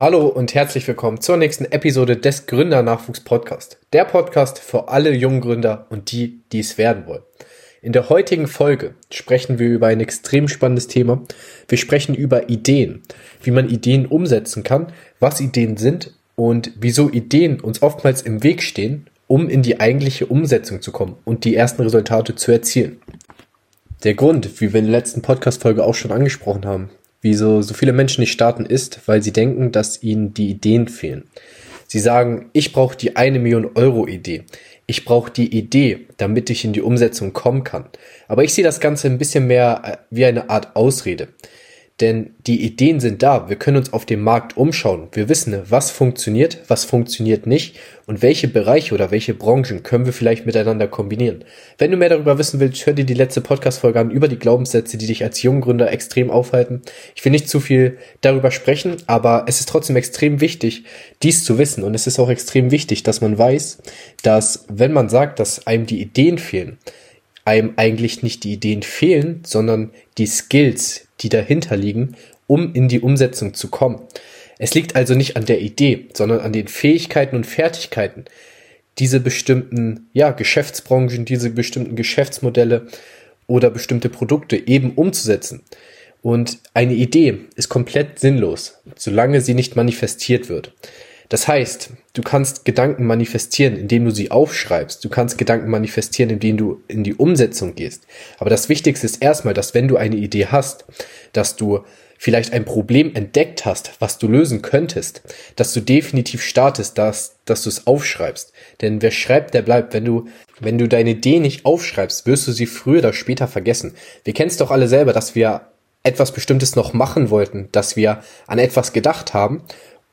Hallo und herzlich willkommen zur nächsten Episode des Gründernachwuchs Podcast. Der Podcast für alle jungen Gründer und die, die es werden wollen. In der heutigen Folge sprechen wir über ein extrem spannendes Thema. Wir sprechen über Ideen, wie man Ideen umsetzen kann, was Ideen sind und wieso Ideen uns oftmals im Weg stehen, um in die eigentliche Umsetzung zu kommen und die ersten Resultate zu erzielen. Der Grund, wie wir in der letzten Podcast-Folge auch schon angesprochen haben, wieso so viele Menschen nicht starten, ist, weil sie denken, dass ihnen die Ideen fehlen. Sie sagen, ich brauche die eine Million Euro Idee. Ich brauche die Idee, damit ich in die Umsetzung kommen kann. Aber ich sehe das Ganze ein bisschen mehr äh, wie eine Art Ausrede. Denn die Ideen sind da. Wir können uns auf dem Markt umschauen. Wir wissen, was funktioniert, was funktioniert nicht und welche Bereiche oder welche Branchen können wir vielleicht miteinander kombinieren. Wenn du mehr darüber wissen willst, hör dir die letzte Podcast-Folge an über die Glaubenssätze, die dich als Junggründer extrem aufhalten. Ich will nicht zu viel darüber sprechen, aber es ist trotzdem extrem wichtig, dies zu wissen. Und es ist auch extrem wichtig, dass man weiß, dass wenn man sagt, dass einem die Ideen fehlen, einem eigentlich nicht die Ideen fehlen, sondern die Skills, die dahinter liegen, um in die Umsetzung zu kommen. Es liegt also nicht an der Idee, sondern an den Fähigkeiten und Fertigkeiten, diese bestimmten ja, Geschäftsbranchen, diese bestimmten Geschäftsmodelle oder bestimmte Produkte eben umzusetzen. Und eine Idee ist komplett sinnlos, solange sie nicht manifestiert wird. Das heißt, du kannst Gedanken manifestieren, indem du sie aufschreibst. Du kannst Gedanken manifestieren, indem du in die Umsetzung gehst. Aber das Wichtigste ist erstmal, dass wenn du eine Idee hast, dass du vielleicht ein Problem entdeckt hast, was du lösen könntest, dass du definitiv startest, dass, dass du es aufschreibst. Denn wer schreibt, der bleibt. Wenn du, wenn du deine Idee nicht aufschreibst, wirst du sie früher oder später vergessen. Wir kennen es doch alle selber, dass wir etwas Bestimmtes noch machen wollten, dass wir an etwas gedacht haben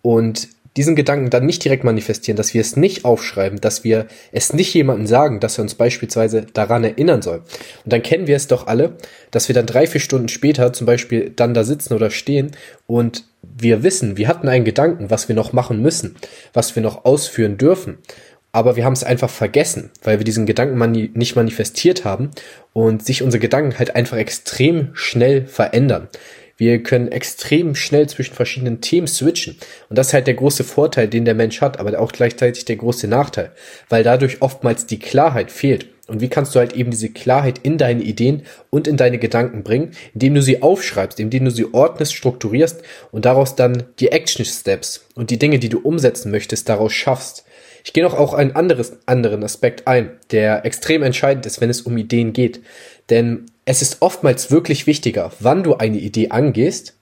und diesen Gedanken dann nicht direkt manifestieren, dass wir es nicht aufschreiben, dass wir es nicht jemandem sagen, dass er uns beispielsweise daran erinnern soll. Und dann kennen wir es doch alle, dass wir dann drei, vier Stunden später zum Beispiel dann da sitzen oder stehen und wir wissen, wir hatten einen Gedanken, was wir noch machen müssen, was wir noch ausführen dürfen. Aber wir haben es einfach vergessen, weil wir diesen Gedanken mani nicht manifestiert haben und sich unsere Gedanken halt einfach extrem schnell verändern. Wir können extrem schnell zwischen verschiedenen Themen switchen. Und das ist halt der große Vorteil, den der Mensch hat, aber auch gleichzeitig der große Nachteil, weil dadurch oftmals die Klarheit fehlt. Und wie kannst du halt eben diese Klarheit in deine Ideen und in deine Gedanken bringen, indem du sie aufschreibst, indem du sie ordnest, strukturierst und daraus dann die Action Steps und die Dinge, die du umsetzen möchtest, daraus schaffst. Ich gehe noch auch einen anderes, anderen Aspekt ein, der extrem entscheidend ist, wenn es um Ideen geht. Denn es ist oftmals wirklich wichtiger, wann du eine Idee angehst,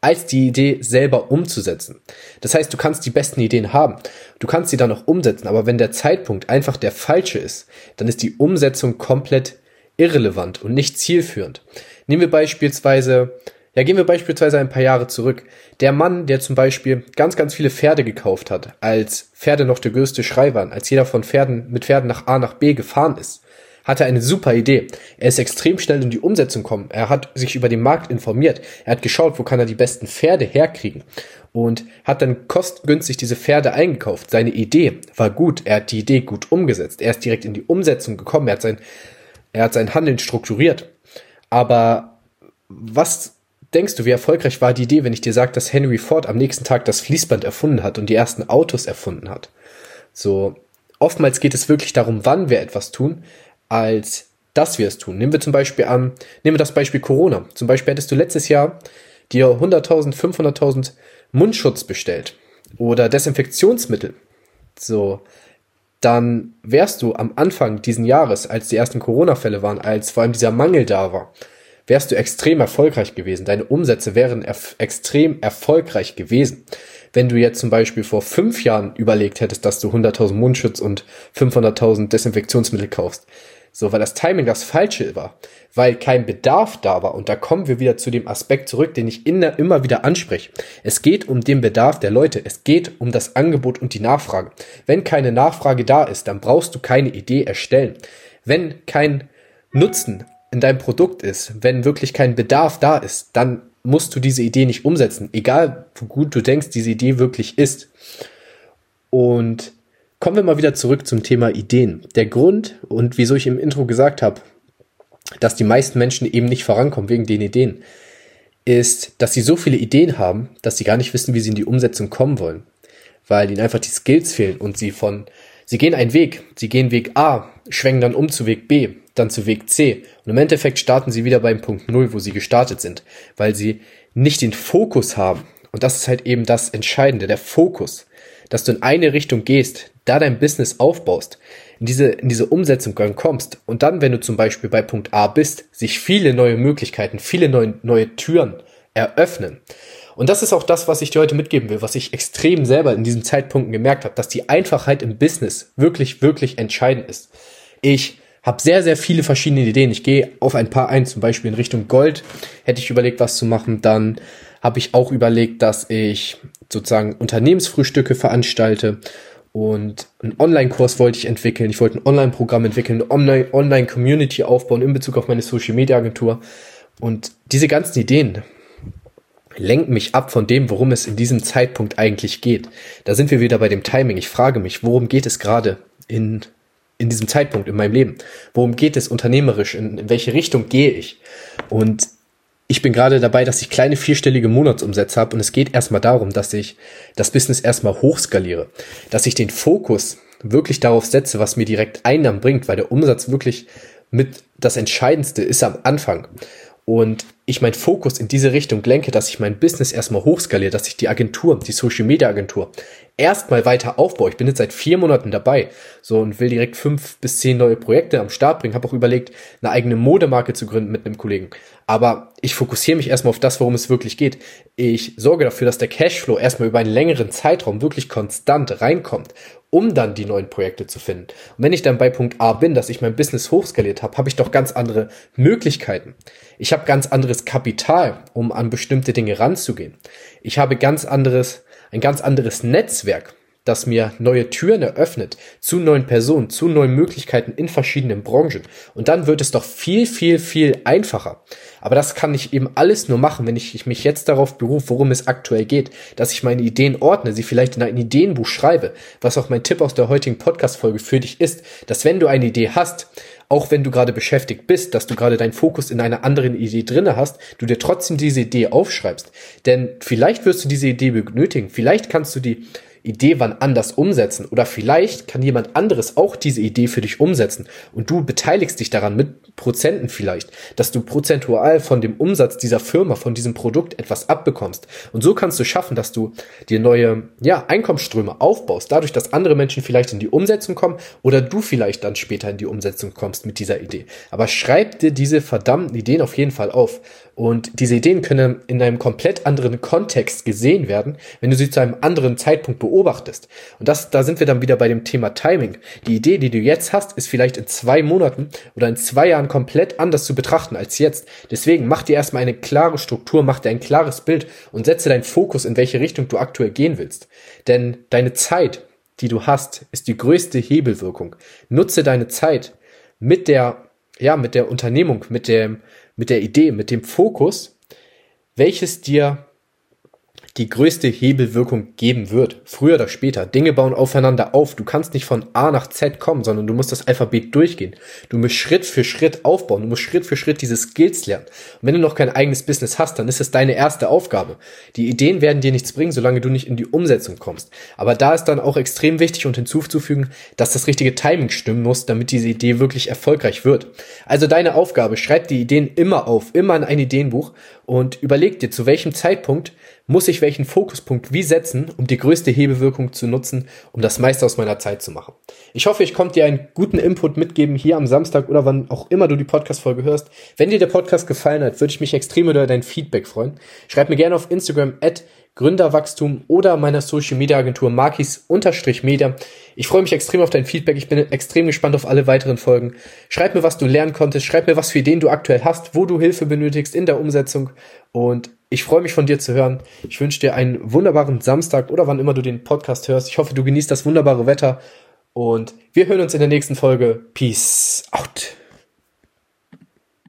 als die Idee selber umzusetzen. Das heißt, du kannst die besten Ideen haben, du kannst sie dann auch umsetzen, aber wenn der Zeitpunkt einfach der falsche ist, dann ist die Umsetzung komplett irrelevant und nicht zielführend. Nehmen wir beispielsweise, ja, gehen wir beispielsweise ein paar Jahre zurück. Der Mann, der zum Beispiel ganz, ganz viele Pferde gekauft hat, als Pferde noch der größte Schrei waren, als jeder von Pferden mit Pferden nach A nach B gefahren ist, hatte eine super Idee. Er ist extrem schnell in die Umsetzung gekommen. Er hat sich über den Markt informiert. Er hat geschaut, wo kann er die besten Pferde herkriegen und hat dann kostengünstig diese Pferde eingekauft. Seine Idee war gut. Er hat die Idee gut umgesetzt. Er ist direkt in die Umsetzung gekommen. Er hat sein, er hat sein Handeln strukturiert. Aber was denkst du, wie erfolgreich war die Idee, wenn ich dir sage, dass Henry Ford am nächsten Tag das Fließband erfunden hat und die ersten Autos erfunden hat? So, oftmals geht es wirklich darum, wann wir etwas tun, als dass wir es tun. Nehmen wir zum Beispiel an, nehmen wir das Beispiel Corona. Zum Beispiel hättest du letztes Jahr dir 100.000, 500.000 Mundschutz bestellt oder Desinfektionsmittel. So, dann wärst du am Anfang diesen Jahres, als die ersten Corona-Fälle waren, als vor allem dieser Mangel da war, wärst du extrem erfolgreich gewesen. Deine Umsätze wären erf extrem erfolgreich gewesen. Wenn du jetzt zum Beispiel vor fünf Jahren überlegt hättest, dass du 100.000 Mundschutz und 500.000 Desinfektionsmittel kaufst, so, weil das Timing das falsche war, weil kein Bedarf da war. Und da kommen wir wieder zu dem Aspekt zurück, den ich in, immer wieder anspreche. Es geht um den Bedarf der Leute. Es geht um das Angebot und die Nachfrage. Wenn keine Nachfrage da ist, dann brauchst du keine Idee erstellen. Wenn kein Nutzen in deinem Produkt ist, wenn wirklich kein Bedarf da ist, dann musst du diese Idee nicht umsetzen. Egal, wie gut du denkst, diese Idee wirklich ist. Und Kommen wir mal wieder zurück zum Thema Ideen. Der Grund und wieso ich im Intro gesagt habe, dass die meisten Menschen eben nicht vorankommen wegen den Ideen, ist, dass sie so viele Ideen haben, dass sie gar nicht wissen, wie sie in die Umsetzung kommen wollen, weil ihnen einfach die Skills fehlen und sie von, sie gehen einen Weg, sie gehen Weg A, schwenken dann um zu Weg B, dann zu Weg C. Und im Endeffekt starten sie wieder beim Punkt Null, wo sie gestartet sind, weil sie nicht den Fokus haben. Und das ist halt eben das Entscheidende, der Fokus, dass du in eine Richtung gehst, da dein Business aufbaust, in diese, in diese Umsetzung kommst und dann, wenn du zum Beispiel bei Punkt A bist, sich viele neue Möglichkeiten, viele neue, neue Türen eröffnen. Und das ist auch das, was ich dir heute mitgeben will, was ich extrem selber in diesen Zeitpunkten gemerkt habe, dass die Einfachheit im Business wirklich, wirklich entscheidend ist. Ich habe sehr, sehr viele verschiedene Ideen. Ich gehe auf ein paar ein, zum Beispiel in Richtung Gold hätte ich überlegt, was zu machen. Dann habe ich auch überlegt, dass ich sozusagen Unternehmensfrühstücke veranstalte und einen Online-Kurs wollte ich entwickeln. Ich wollte ein Online-Programm entwickeln, eine Online-Community aufbauen in Bezug auf meine Social-Media-Agentur. Und diese ganzen Ideen lenken mich ab von dem, worum es in diesem Zeitpunkt eigentlich geht. Da sind wir wieder bei dem Timing. Ich frage mich, worum geht es gerade in, in diesem Zeitpunkt in meinem Leben? Worum geht es unternehmerisch? In, in welche Richtung gehe ich? Und ich bin gerade dabei, dass ich kleine vierstellige Monatsumsätze habe und es geht erstmal darum, dass ich das Business erstmal hochskaliere, dass ich den Fokus wirklich darauf setze, was mir direkt Einnahmen bringt, weil der Umsatz wirklich mit das Entscheidendste ist am Anfang. Und ich meinen Fokus in diese Richtung lenke, dass ich mein Business erstmal hochskaliere, dass ich die Agentur, die Social Media Agentur erstmal weiter aufbaue. Ich bin jetzt seit vier Monaten dabei, so und will direkt fünf bis zehn neue Projekte am Start bringen. Habe auch überlegt, eine eigene Modemarke zu gründen mit einem Kollegen. Aber ich fokussiere mich erstmal auf das, worum es wirklich geht. Ich sorge dafür, dass der Cashflow erstmal über einen längeren Zeitraum wirklich konstant reinkommt, um dann die neuen Projekte zu finden. Und wenn ich dann bei Punkt A bin, dass ich mein Business hochskaliert habe, habe ich doch ganz andere Möglichkeiten. Ich habe ganz anderes Kapital, um an bestimmte Dinge ranzugehen. Ich habe ganz anderes, ein ganz anderes Netzwerk, das mir neue Türen eröffnet zu neuen Personen, zu neuen Möglichkeiten in verschiedenen Branchen. Und dann wird es doch viel, viel, viel einfacher. Aber das kann ich eben alles nur machen, wenn ich mich jetzt darauf berufe, worum es aktuell geht, dass ich meine Ideen ordne, sie vielleicht in ein Ideenbuch schreibe, was auch mein Tipp aus der heutigen Podcast-Folge für dich ist, dass wenn du eine Idee hast, auch wenn du gerade beschäftigt bist, dass du gerade deinen Fokus in einer anderen Idee drinne hast, du dir trotzdem diese Idee aufschreibst. Denn vielleicht wirst du diese Idee benötigen, vielleicht kannst du die Idee wann anders umsetzen. Oder vielleicht kann jemand anderes auch diese Idee für dich umsetzen und du beteiligst dich daran mit Prozenten vielleicht, dass du prozentual von dem Umsatz dieser Firma, von diesem Produkt etwas abbekommst. Und so kannst du schaffen, dass du dir neue ja, Einkommensströme aufbaust, dadurch, dass andere Menschen vielleicht in die Umsetzung kommen oder du vielleicht dann später in die Umsetzung kommst mit dieser Idee. Aber schreib dir diese verdammten Ideen auf jeden Fall auf. Und diese Ideen können in einem komplett anderen Kontext gesehen werden, wenn du sie zu einem anderen Zeitpunkt beobachtest. Und das, da sind wir dann wieder bei dem Thema Timing. Die Idee, die du jetzt hast, ist vielleicht in zwei Monaten oder in zwei Jahren komplett anders zu betrachten als jetzt. Deswegen mach dir erstmal eine klare Struktur, mach dir ein klares Bild und setze deinen Fokus, in welche Richtung du aktuell gehen willst. Denn deine Zeit, die du hast, ist die größte Hebelwirkung. Nutze deine Zeit mit der, ja, mit der Unternehmung, mit dem, mit der Idee, mit dem Fokus, welches dir die größte Hebelwirkung geben wird, früher oder später. Dinge bauen aufeinander auf. Du kannst nicht von A nach Z kommen, sondern du musst das Alphabet durchgehen. Du musst Schritt für Schritt aufbauen. Du musst Schritt für Schritt diese Skills lernen. Und wenn du noch kein eigenes Business hast, dann ist es deine erste Aufgabe. Die Ideen werden dir nichts bringen, solange du nicht in die Umsetzung kommst. Aber da ist dann auch extrem wichtig und hinzuzufügen, dass das richtige Timing stimmen muss, damit diese Idee wirklich erfolgreich wird. Also deine Aufgabe, schreib die Ideen immer auf, immer in ein Ideenbuch und überleg dir, zu welchem Zeitpunkt muss ich welchen Fokuspunkt wie setzen, um die größte Hebewirkung zu nutzen, um das meiste aus meiner Zeit zu machen. Ich hoffe, ich konnte dir einen guten Input mitgeben hier am Samstag oder wann auch immer du die Podcast-Folge hörst. Wenn dir der Podcast gefallen hat, würde ich mich extrem über dein Feedback freuen. Schreib mir gerne auf Instagram at Gründerwachstum oder meiner Social Media Agentur Markis-Media. Ich freue mich extrem auf dein Feedback. Ich bin extrem gespannt auf alle weiteren Folgen. Schreib mir, was du lernen konntest. Schreib mir, was für Ideen du aktuell hast, wo du Hilfe benötigst in der Umsetzung. Und ich freue mich von dir zu hören. Ich wünsche dir einen wunderbaren Samstag oder wann immer du den Podcast hörst. Ich hoffe, du genießt das wunderbare Wetter. Und wir hören uns in der nächsten Folge. Peace out.